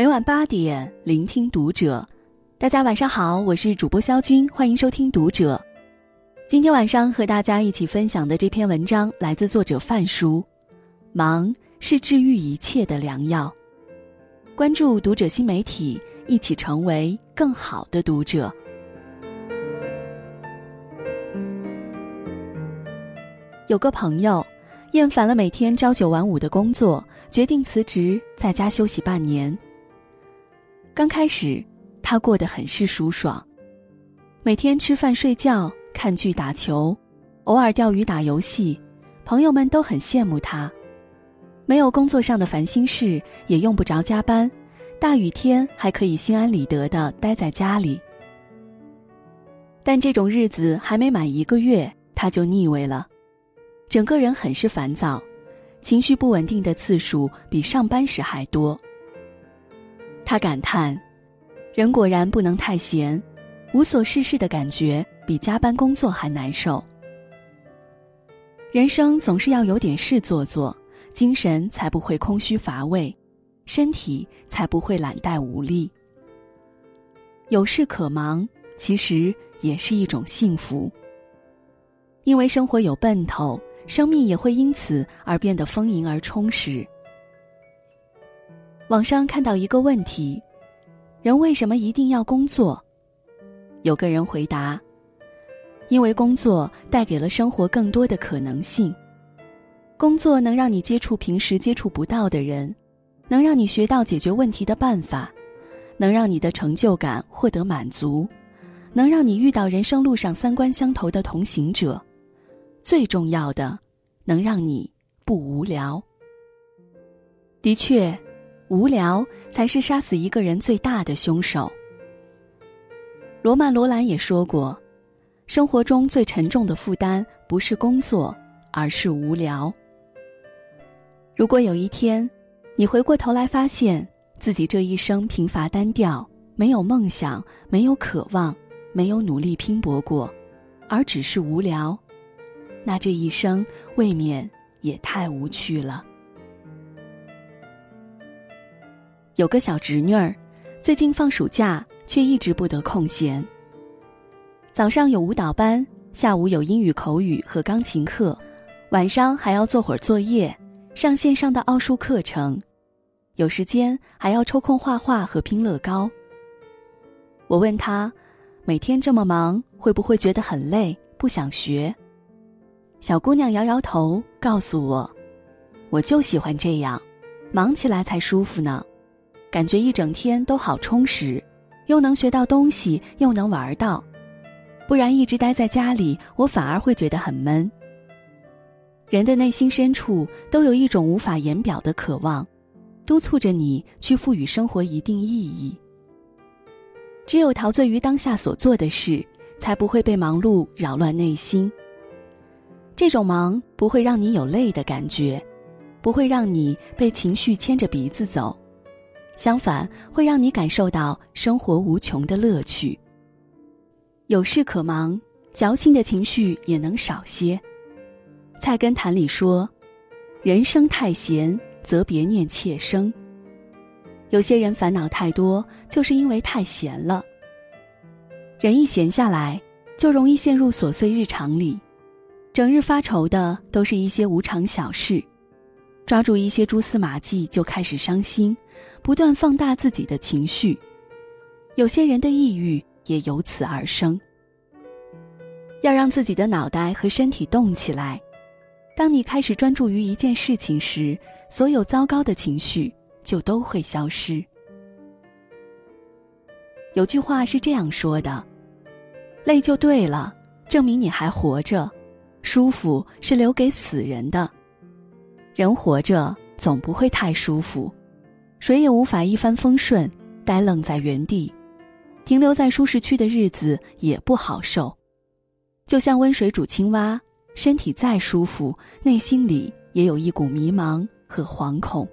每晚八点，聆听读者。大家晚上好，我是主播肖军，欢迎收听读者。今天晚上和大家一起分享的这篇文章来自作者范叔。忙是治愈一切的良药。关注读者新媒体，一起成为更好的读者。有个朋友，厌烦了每天朝九晚五的工作，决定辞职，在家休息半年。刚开始，他过得很是舒爽，每天吃饭、睡觉、看剧、打球，偶尔钓鱼、打游戏，朋友们都很羡慕他。没有工作上的烦心事，也用不着加班，大雨天还可以心安理得的待在家里。但这种日子还没满一个月，他就腻味了。整个人很是烦躁，情绪不稳定的次数比上班时还多。他感叹：“人果然不能太闲，无所事事的感觉比加班工作还难受。人生总是要有点事做做，精神才不会空虚乏味，身体才不会懒怠无力。有事可忙，其实也是一种幸福。因为生活有奔头。”生命也会因此而变得丰盈而充实。网上看到一个问题：人为什么一定要工作？有个人回答：因为工作带给了生活更多的可能性。工作能让你接触平时接触不到的人，能让你学到解决问题的办法，能让你的成就感获得满足，能让你遇到人生路上三观相投的同行者。最重要的，能让你不无聊。的确，无聊才是杀死一个人最大的凶手。罗曼·罗兰也说过，生活中最沉重的负担不是工作，而是无聊。如果有一天，你回过头来发现自己这一生贫乏单调，没有梦想，没有渴望，没有努力拼搏过，而只是无聊。那这一生未免也太无趣了。有个小侄女儿，最近放暑假，却一直不得空闲。早上有舞蹈班，下午有英语口语和钢琴课，晚上还要做会儿作业，上线上的奥数课程，有时间还要抽空画画和拼乐高。我问她，每天这么忙，会不会觉得很累，不想学？小姑娘摇摇头，告诉我：“我就喜欢这样，忙起来才舒服呢，感觉一整天都好充实，又能学到东西，又能玩到。不然一直待在家里，我反而会觉得很闷。人的内心深处都有一种无法言表的渴望，督促着你去赋予生活一定意义。只有陶醉于当下所做的事，才不会被忙碌扰乱内心。”这种忙不会让你有累的感觉，不会让你被情绪牵着鼻子走，相反会让你感受到生活无穷的乐趣。有事可忙，矫情的情绪也能少些。《菜根谭》里说：“人生太闲，则别念妾生。”有些人烦恼太多，就是因为太闲了。人一闲下来，就容易陷入琐碎日常里。整日发愁的都是一些无常小事，抓住一些蛛丝马迹就开始伤心，不断放大自己的情绪。有些人的抑郁也由此而生。要让自己的脑袋和身体动起来。当你开始专注于一件事情时，所有糟糕的情绪就都会消失。有句话是这样说的：“累就对了，证明你还活着。”舒服是留给死人的，人活着总不会太舒服，谁也无法一帆风顺，呆愣在原地，停留在舒适区的日子也不好受。就像温水煮青蛙，身体再舒服，内心里也有一股迷茫和惶恐。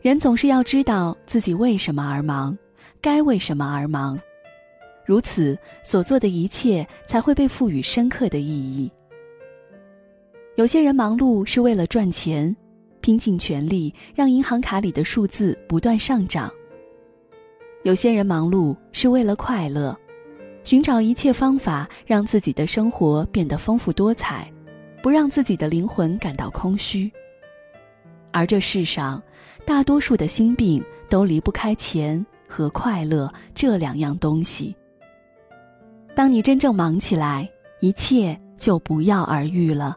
人总是要知道自己为什么而忙，该为什么而忙。如此所做的一切才会被赋予深刻的意义。有些人忙碌是为了赚钱，拼尽全力让银行卡里的数字不断上涨。有些人忙碌是为了快乐，寻找一切方法让自己的生活变得丰富多彩，不让自己的灵魂感到空虚。而这世上，大多数的心病都离不开钱和快乐这两样东西。当你真正忙起来，一切就不药而愈了。